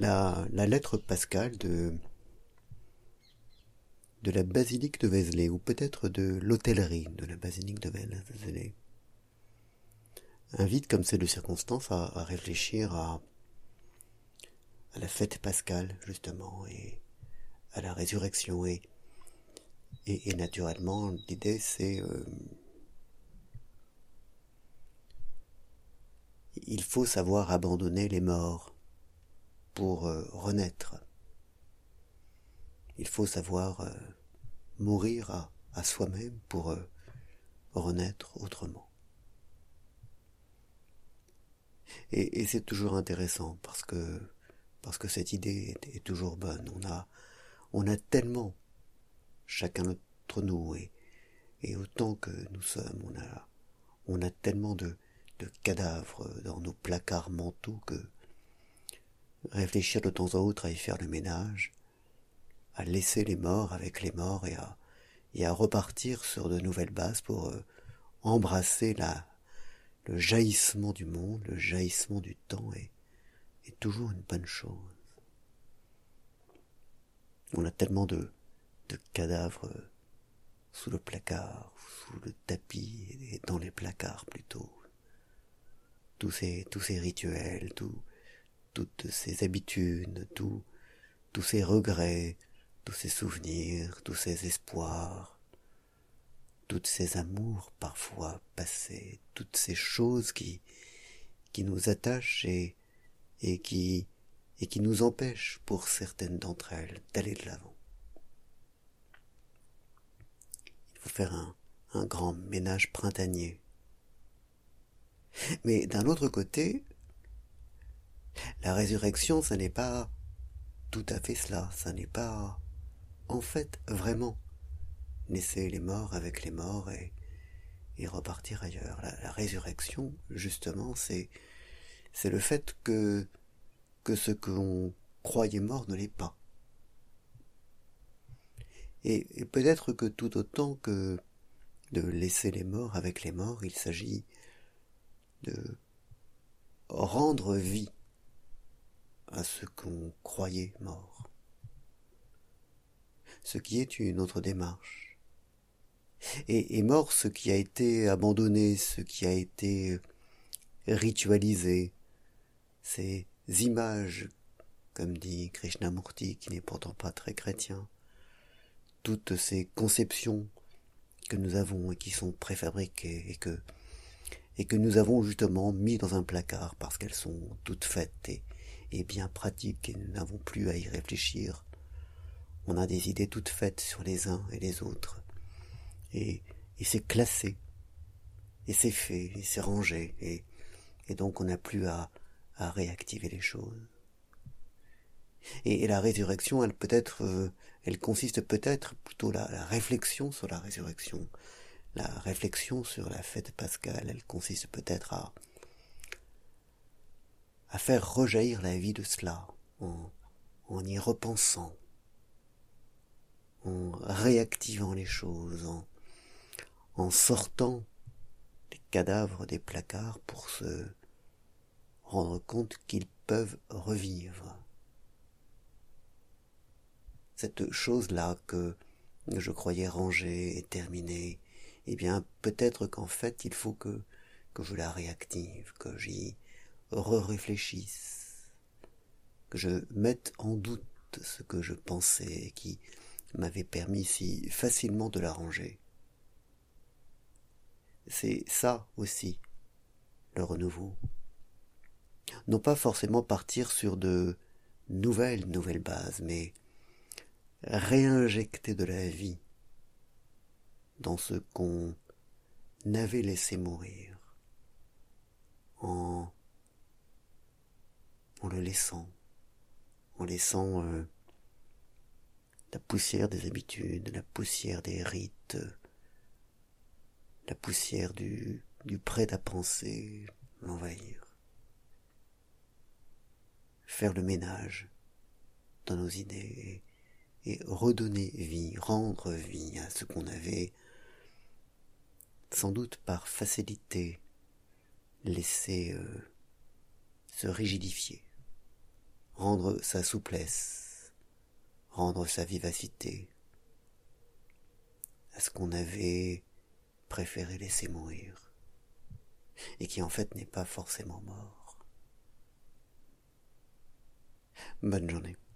la, lettre pascale de, de la basilique de Vézelay, ou peut-être de l'hôtellerie de la basilique de Vézelay, invite comme c'est de circonstance à, à réfléchir à, à la fête pascale, justement, et à la résurrection. Et, et, naturellement, l'idée, c'est... Euh, il faut savoir abandonner les morts pour euh, renaître. Il faut savoir euh, mourir à, soi-même pour renaître autrement. Et, et c'est toujours intéressant parce que parce que cette idée est, toujours bonne. On a, on a tellement, chacun d'entre nous, et, et autant que nous sommes, on a, on a tellement de, de cadavres dans nos placards mentaux que réfléchir de temps en autre à y faire le ménage, à laisser les morts avec les morts et à, repartir sur de nouvelles bases pour euh, embrasser la, le jaillissement du monde, le jaillissement du temps est toujours une bonne chose. On a tellement de, de cadavres sous le placard, sous le tapis et dans les placards plutôt. Tous ces, tous ces rituels, tout, toutes ces habitudes, tout, tous ces regrets, tous ces souvenirs, tous ces espoirs, toutes ces amours parfois passés, toutes ces choses qui, qui nous attachent et, qui, et qui nous empêche, pour certaines d'entre elles, d'aller de l'avant. Il faut faire un grand ménage printanier. Mais d'un autre côté, la résurrection, ça n'est pas tout à fait cela, ça n'est pas en fait vraiment laisser les morts avec les morts et, repartir ailleurs. la résurrection, justement, c'est c'est le fait que, que ce que l'on croyait mort ne l'est pas. Et, peut-être que tout autant que de laisser les morts avec les morts, il s'agit de rendre vie à ce qu'on croyait mort. Ce qui est une autre démarche. Et, et mort ce qui a été abandonné, ce qui a été ritualisé, ces images, comme dit Krishnamurti, qui n'est pourtant pas très chrétien, toutes ces conceptions que nous avons et qui sont préfabriquées et que, et que nous avons justement mis dans un placard parce qu'elles sont toutes faites et, bien pratiques et nous n'avons plus à y réfléchir. On a des idées toutes faites sur les uns et les autres. Et, et c'est classé. Et c'est fait, et c'est rangé, et, et donc on n'a plus à, à réactiver les choses. Et, la résurrection, elle peut être, euh, elle consiste peut-être plutôt la, la réflexion sur la résurrection, la réflexion sur la fête pascale, elle consiste peut-être à faire rejaillir la vie de cela en, en y repensant, en réactivant les choses, en, en sortant les cadavres des placards pour se rendre compte qu'ils peuvent revivre. Cette chose-là que je croyais rangée et terminée, eh bien peut-être qu'en fait il faut que, que je la réactive, que j'y re-réfléchisse, que je mette en doute ce que je pensais qui m'avait permis si facilement de la ranger. C'est ça aussi, le renouveau non pas forcément partir sur de nouvelles, nouvelles bases, mais réinjecter de la vie dans ce qu'on avait laissé mourir, laissant, en laissant euh, la poussière des habitudes, la poussière des rites, la poussière du, du prêt à penser l'envahir. Faire le ménage dans nos idées et, redonner vie, rendre vie à ce qu'on avait sans doute par facilité laissé euh, se rigidifier rendre sa souplesse, rendre sa vivacité à ce qu'on avait préféré laisser mourir, et qui en fait n'est pas forcément mort. Bonne journée.